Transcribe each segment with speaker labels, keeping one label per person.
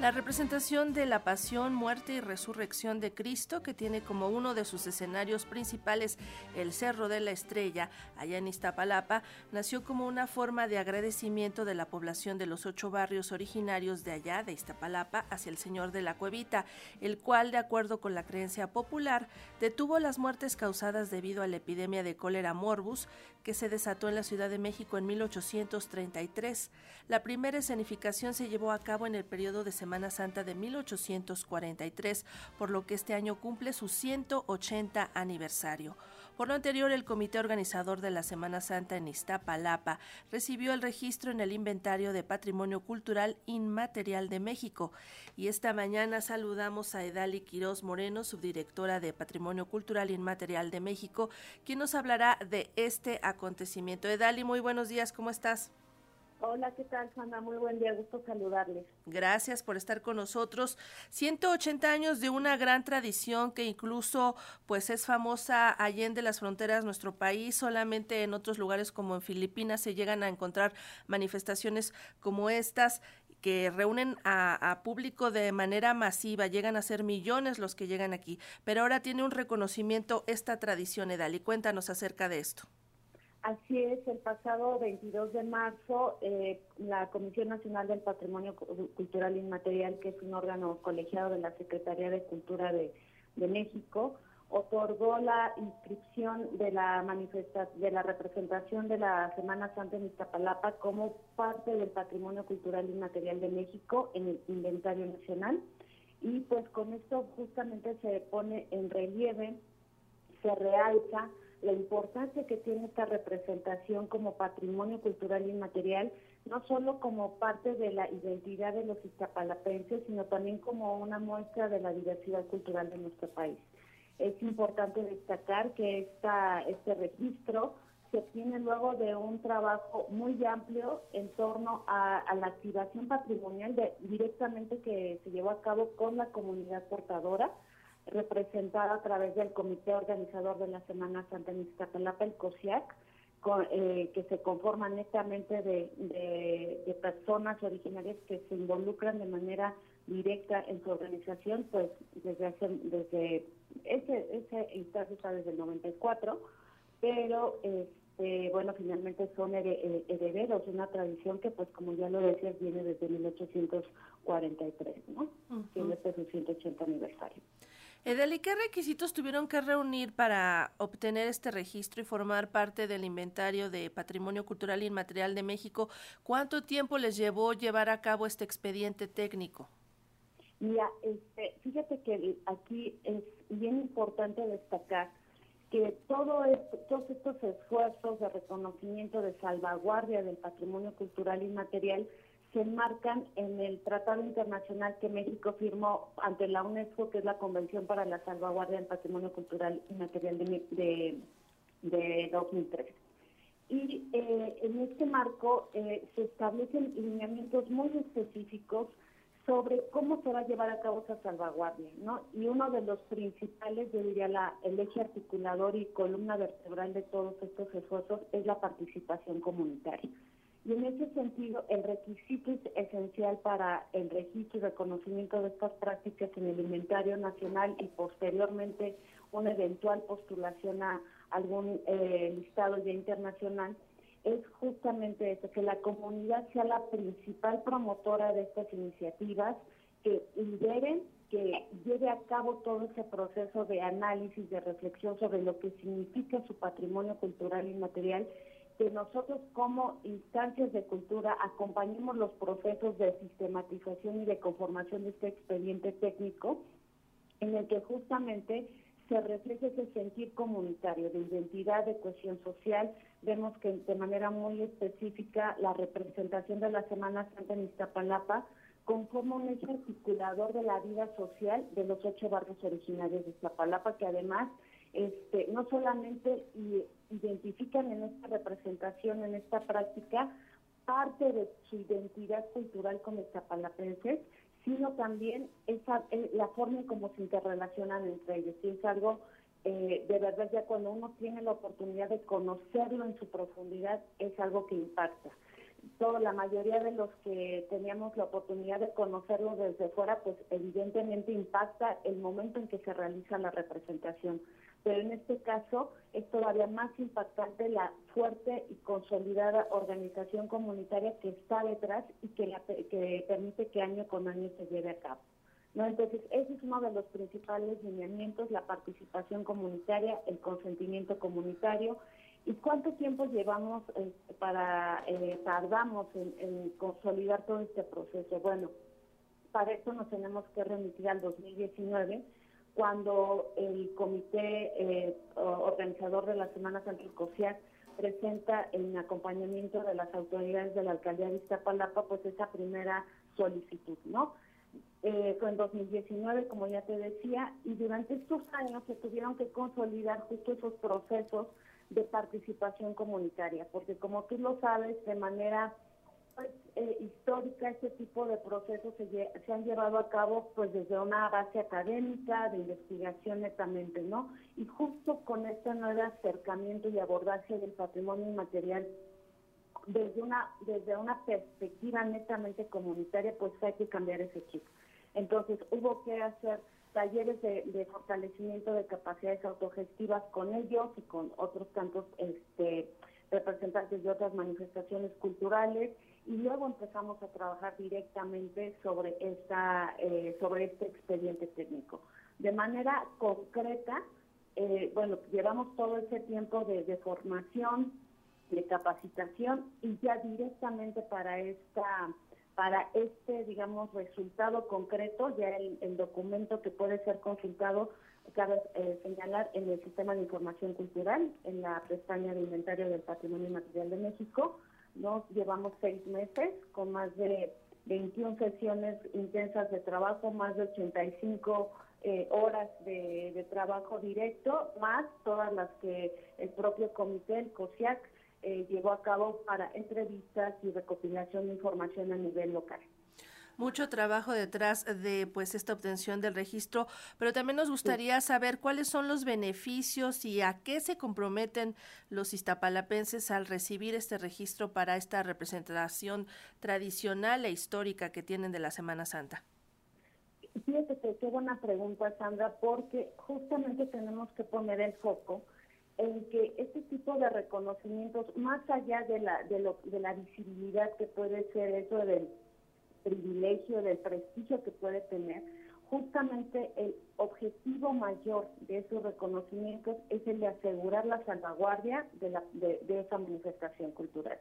Speaker 1: La representación de la pasión, muerte y resurrección de Cristo, que tiene como uno de sus escenarios principales el Cerro de la Estrella, allá en Iztapalapa, nació como una forma de agradecimiento de la población de los ocho barrios originarios de allá, de Iztapalapa, hacia el Señor de la Cuevita, el cual, de acuerdo con la creencia popular, detuvo las muertes causadas debido a la epidemia de cólera morbus que se desató en la Ciudad de México en 1833. La primera escenificación se llevó a cabo en el periodo de Semana Santa de 1843, por lo que este año cumple su 180 aniversario. Por lo anterior, el comité organizador de la Semana Santa en Iztapalapa recibió el registro en el Inventario de Patrimonio Cultural Inmaterial de México. Y esta mañana saludamos a Edali Quiroz Moreno, subdirectora de Patrimonio Cultural Inmaterial de México, quien nos hablará de este acontecimiento. Edali, muy buenos días, ¿cómo estás?
Speaker 2: Hola, ¿qué tal, Sandra? Muy buen día, gusto saludarles.
Speaker 1: Gracias por estar con nosotros. 180 años de una gran tradición que incluso pues es famosa allende las fronteras de nuestro país, solamente en otros lugares como en Filipinas se llegan a encontrar manifestaciones como estas que reúnen a, a, público de manera masiva, llegan a ser millones los que llegan aquí, pero ahora tiene un reconocimiento esta tradición, Edal, cuéntanos acerca de esto.
Speaker 2: Así es, el pasado 22 de marzo, eh, la Comisión Nacional del Patrimonio Cultural Inmaterial, que es un órgano colegiado de la Secretaría de Cultura de, México, otorgó la inscripción de la de la representación de la Semana Santa en Iztapalapa como parte del Patrimonio Cultural Inmaterial de México en el Inventario Nacional. Y pues con esto justamente se pone en relieve, se realza la importancia que tiene esta representación como patrimonio cultural inmaterial, no solo como parte de la identidad de los iztapalapenses, sino también como una muestra de la diversidad cultural de nuestro país. Es importante destacar que esta, este registro se obtiene luego de un trabajo muy amplio en torno a, la activación patrimonial de, directamente que se llevó a cabo con la comunidad portadora, representada a través del comité organizador de la Semana Santa en Iztapalapa, el COSIAC, eh, que se conforma netamente de, personas originarias que se involucran de manera directa en su organización, pues desde hace, desde ese, ese instancia está desde el 94, pero este, bueno, finalmente son eh, herederos de una tradición que, pues como ya lo decías, viene desde 1843, ¿no? Tiene este su 180 aniversario.
Speaker 1: Edeli, ¿qué requisitos tuvieron que reunir para obtener este registro y formar parte del inventario de Patrimonio Cultural Inmaterial de México? ¿Cuánto tiempo les llevó llevar a cabo este expediente técnico?
Speaker 2: Mira, este, fíjate que aquí es bien importante destacar que todo todos estos esfuerzos de reconocimiento, de salvaguardia del patrimonio cultural inmaterial se enmarcan en el tratado internacional que México firmó ante la UNESCO, que es la Convención para la Salvaguardia del Patrimonio Cultural y Material de, de, 2003. Y eh, en este marco eh, se establecen lineamientos muy específicos sobre cómo se va a llevar a cabo esa salvaguardia, ¿no? Y uno de los principales, yo diría, la, el eje articulador y columna vertebral de todos estos esfuerzos es la participación comunitaria. Y en ese sentido, el requisito esencial para el registro y reconocimiento de estas prácticas en el inventario nacional y posteriormente una eventual postulación a algún eh, listado ya internacional es justamente eso, que la comunidad sea la principal promotora de estas iniciativas, que lideren, que lleve a cabo todo ese proceso de análisis, de reflexión sobre lo que significa su patrimonio cultural y material que nosotros como instancias de cultura acompañemos los procesos de sistematización y de conformación de este expediente técnico en el que justamente se refleja ese sentir comunitario de identidad, de cohesión social. Vemos que de manera muy específica la representación de la Semana Santa en Iztapalapa conforma un eje articulador de la vida social de los ocho barrios originarios de Iztapalapa, que además este, no solamente identifican en esta representación, en esta práctica, parte de su identidad cultural como zapalapenses, sino también esa, eh, la forma en cómo se interrelacionan entre ellos. Y es algo, eh, de verdad, ya cuando uno tiene la oportunidad de conocerlo en su profundidad, es algo que impacta. toda la mayoría de los que teníamos la oportunidad de conocerlo desde fuera, pues evidentemente impacta el momento en que se realiza la representación. Pero en este caso es todavía más impactante la fuerte y consolidada organización comunitaria que está detrás y que, que permite que año con año se lleve a cabo. ¿no? Entonces, ese es uno de los principales lineamientos, la participación comunitaria, el consentimiento comunitario, ¿Y cuánto tiempo llevamos eh, para, eh, tardamos en, consolidar todo este proceso? Bueno, para esto nos tenemos que remitir al 2019, cuando el comité eh, organizador de la Semana Santa COSIAC presenta en acompañamiento de las autoridades de la alcaldía de Iztapalapa, pues esa primera solicitud, ¿no? fue en 2019, como ya te decía, y durante estos años se tuvieron que consolidar justo esos procesos de participación comunitaria, porque como tú lo sabes, de manera eh, histórica, este tipo de procesos se, se, han llevado a cabo pues desde una base académica, de investigación netamente, ¿no? Y justo con este nuevo acercamiento y abordaje del patrimonio inmaterial desde una, desde una perspectiva netamente comunitaria, pues hay que cambiar ese chip. Entonces hubo que hacer talleres de, fortalecimiento de capacidades autogestivas con ellos y con otros tantos este, representantes de otras manifestaciones culturales y luego empezamos a trabajar directamente sobre esta eh, sobre este expediente técnico de manera concreta eh, bueno llevamos todo ese tiempo de, de formación de capacitación y ya directamente para esta para este, digamos, resultado concreto, ya el, documento que puede ser consultado, cabe eh, señalar en el Sistema de Información Cultural, en la pestaña de inventario del Patrimonio Material de México. Nos llevamos seis meses con más de 21 sesiones intensas de trabajo, más de 85 eh, horas de, de, trabajo directo, más todas las que el propio comité, el COSIAC, eh, llevó a cabo para entrevistas y recopilación de información a nivel local
Speaker 1: mucho trabajo detrás de pues esta obtención del registro, pero también nos gustaría saber cuáles son los beneficios y a qué se comprometen los iztapalapenses al recibir este registro para esta representación tradicional e histórica que tienen de la Semana Santa.
Speaker 2: Fíjate que qué buena pregunta, Sandra, porque justamente tenemos que poner el foco en que este tipo de reconocimientos, más allá de la, de, lo, de la visibilidad que puede ser eso del privilegio, del prestigio que puede tener, justamente el objetivo mayor de esos reconocimientos es el de asegurar la salvaguardia de, la, de, de esa manifestación cultural.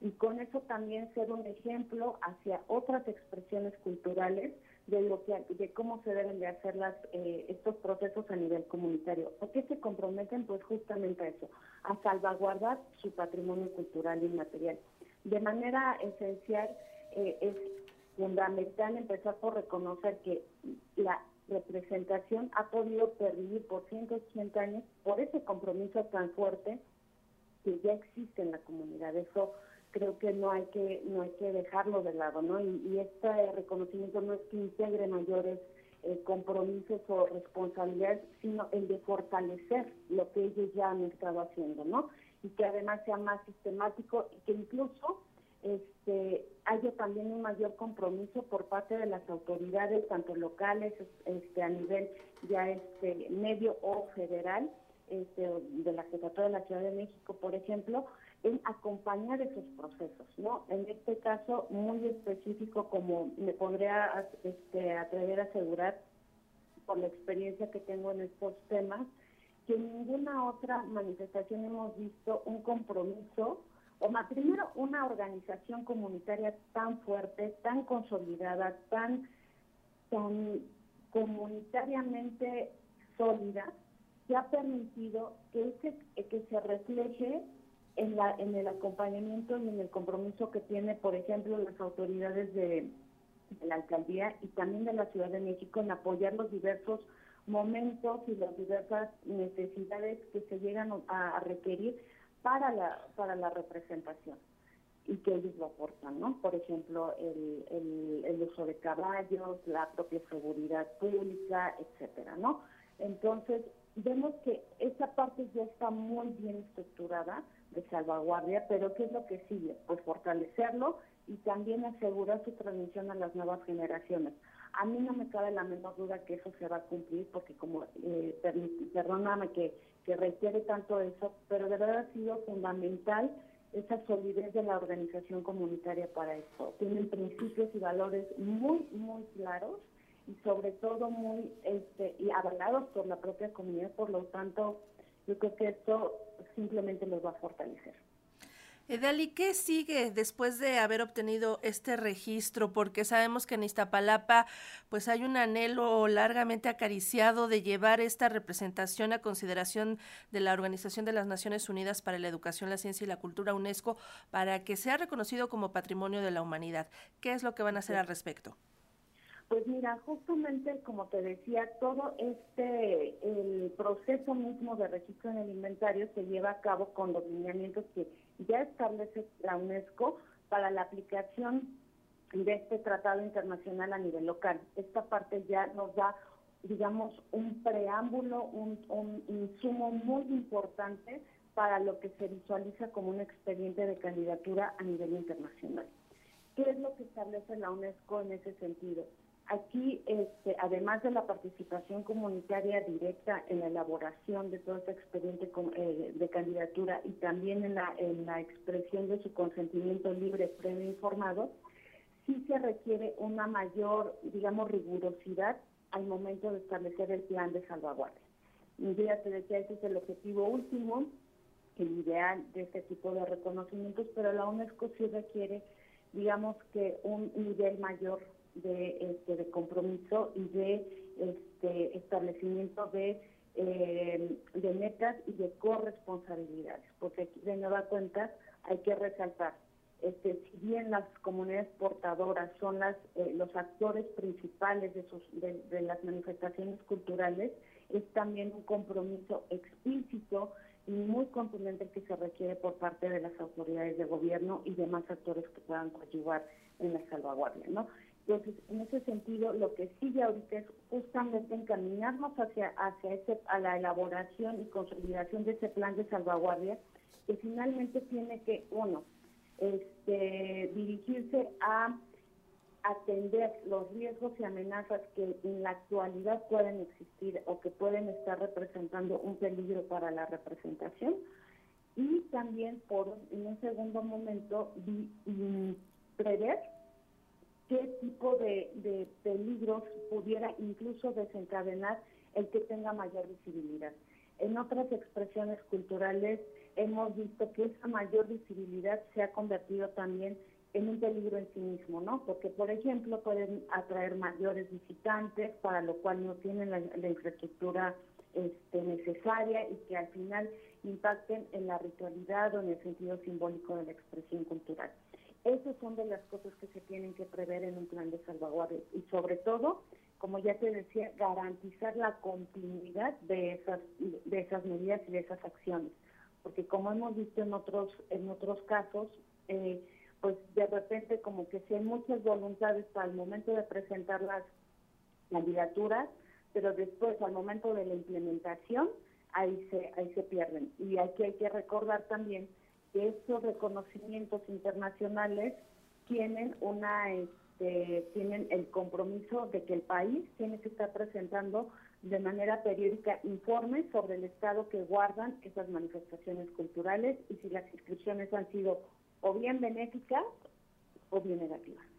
Speaker 2: Y con eso también ser un ejemplo hacia otras expresiones culturales de lo que de cómo se deben de hacer las, eh, estos procesos a nivel comunitario. ¿Por qué se comprometen? Pues justamente a eso, a salvaguardar su patrimonio cultural y material. De manera esencial eh, es fundamental empezar por reconocer que la representación ha podido pervivir por 180 años por ese compromiso tan fuerte que ya existe en la comunidad. Eso creo que no hay que no hay que dejarlo de lado, ¿no? Y, este reconocimiento no es que integre mayores eh, compromisos o responsabilidades, sino el de fortalecer lo que ellos ya han estado haciendo, ¿no? Y que además sea más sistemático y que incluso este haya también un mayor compromiso por parte de las autoridades, tanto locales, este a nivel ya este medio o federal, este, de la Jefatura de la Ciudad de México, por ejemplo, en acompañar esos procesos, ¿no? En este caso muy específico, como me podría este, atrever a asegurar por la experiencia que tengo en estos temas, que en ninguna otra manifestación hemos visto un compromiso, primero una organización comunitaria tan fuerte, tan consolidada, tan, comunitariamente sólida, que ha permitido que, que se refleje en, la, en el acompañamiento y en el compromiso que tiene, por ejemplo, las autoridades de, la alcaldía y también de la Ciudad de México en apoyar los diversos momentos y las diversas necesidades que se llegan a, requerir para la, para la representación y que ellos lo aportan, ¿no? Por ejemplo, el, el, el uso de caballos, la propia seguridad pública, etcétera, ¿no? Entonces, vemos que esa parte ya está muy bien estructurada de salvaguardia, pero ¿qué es lo que sigue? Pues fortalecerlo y también asegurar su transmisión a las nuevas generaciones. A mí no me cabe la menor duda que eso se va a cumplir, porque como, eh, perdóname que, requiere tanto eso, pero de verdad ha sido fundamental esa solidez de la organización comunitaria para esto. Tienen principios y valores muy, muy claros y sobre todo muy este, y avalados por la propia comunidad, por lo tanto, yo creo que esto simplemente los va a fortalecer.
Speaker 1: Edali, ¿qué sigue después de haber obtenido este registro? Porque sabemos que en Iztapalapa pues hay un anhelo largamente acariciado de llevar esta representación a consideración de la Organización de las Naciones Unidas para la Educación, la Ciencia y la Cultura UNESCO para que sea reconocido como patrimonio de la humanidad. ¿Qué es lo que van a hacer al respecto?
Speaker 2: Pues mira, justamente como te decía, todo este, el proceso mismo de registro en el inventario se lleva a cabo con los lineamientos que ya establece la UNESCO para la aplicación de este tratado internacional a nivel local. Esta parte ya nos da, digamos, un preámbulo, un, un insumo muy importante para lo que se visualiza como un expediente de candidatura a nivel internacional. ¿Qué es lo que establece la UNESCO en ese sentido? Aquí, este, además de la participación comunitaria directa en la elaboración de todo este expediente eh, de candidatura y también en la, expresión de su consentimiento libre, previo informado, sí se requiere una mayor, digamos, rigurosidad al momento de establecer el plan de salvaguardia. Ya te decía, ese es el objetivo último, el ideal de este tipo de reconocimientos, pero la UNESCO sí requiere, digamos que un nivel mayor de, este, de compromiso y de este, establecimiento de, eh, de metas y de corresponsabilidades, porque aquí de nueva cuenta hay que resaltar, este, si bien las comunidades portadoras son las, eh, los actores principales de, sus, de, de las manifestaciones culturales, es también un compromiso explícito y muy contundente que se requiere por parte de las autoridades de gobierno y demás actores que puedan coadyuvar en la salvaguardia, ¿no? Entonces, en ese sentido, lo que sigue ahorita es justamente encaminarnos hacia, hacia ese, a la elaboración y consolidación de ese plan de salvaguardia, que finalmente tiene que, uno, este, dirigirse a atender los riesgos y amenazas que en la actualidad pueden existir o que pueden estar representando un peligro para la representación. Y también por en un segundo momento prever qué tipo de, peligros pudiera incluso desencadenar el que tenga mayor visibilidad. En otras expresiones culturales hemos visto que esa mayor visibilidad se ha convertido también en un peligro en sí mismo, ¿no? Porque, por ejemplo, pueden atraer mayores visitantes, para lo cual no tienen la, infraestructura este, necesaria y que al final impacten en la ritualidad o en el sentido simbólico de la expresión cultural. Esas son de las cosas que se tienen que prever en un plan de salvaguardia y sobre todo, como ya te decía, garantizar la continuidad de esas de esas medidas y de esas acciones, porque como hemos visto en otros en otros casos, eh, pues de repente como que si hay muchas voluntades para el momento de presentar las candidaturas, pero después al momento de la implementación ahí se ahí se pierden. Y aquí hay que recordar también estos reconocimientos internacionales tienen una este, tienen el compromiso de que el país tiene que estar presentando de manera periódica informes sobre el estado que guardan esas manifestaciones culturales y si las inscripciones han sido o bien benéficas o bien negativas.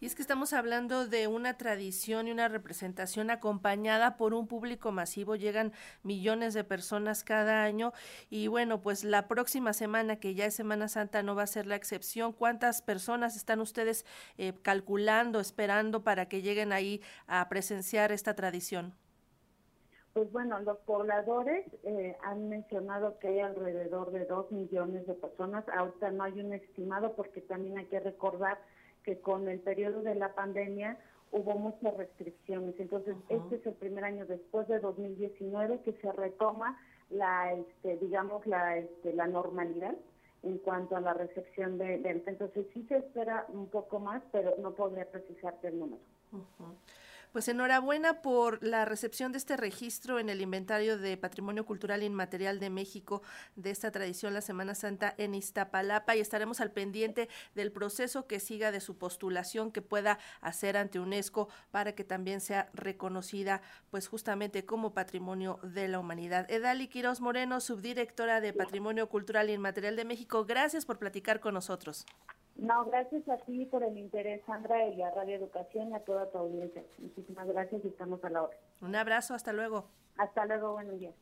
Speaker 1: Y es que estamos hablando de una tradición y una representación acompañada por un público masivo, llegan millones de personas cada año y bueno, pues la próxima semana, que ya es Semana Santa, no va a ser la excepción. ¿Cuántas personas están ustedes eh, calculando, esperando para que lleguen ahí a presenciar esta tradición?
Speaker 2: Pues bueno, los pobladores eh, han mencionado que hay alrededor de dos millones de personas. Ahorita no hay un estimado porque también hay que recordar que con el periodo de la pandemia hubo muchas restricciones. Entonces, este es el primer año después de 2019 que se retoma la, este, digamos, la, este, la normalidad en cuanto a la recepción de, de, Entonces, sí se espera un poco más, pero no podría precisarte el número.
Speaker 1: Pues enhorabuena por la recepción de este registro en el inventario de Patrimonio Cultural Inmaterial de México de esta tradición, la Semana Santa en Iztapalapa, y estaremos al pendiente del proceso que siga de su postulación que pueda hacer ante UNESCO para que también sea reconocida, pues justamente como Patrimonio de la Humanidad. Edali Quiroz Moreno, subdirectora de Patrimonio Cultural Inmaterial de México, gracias por platicar con nosotros.
Speaker 2: No, gracias a ti por el interés, Sandra, y a Radio Educación y a toda tu audiencia. Muchísimas gracias y estamos a la hora.
Speaker 1: Un abrazo, hasta luego.
Speaker 2: Hasta luego, buenos días.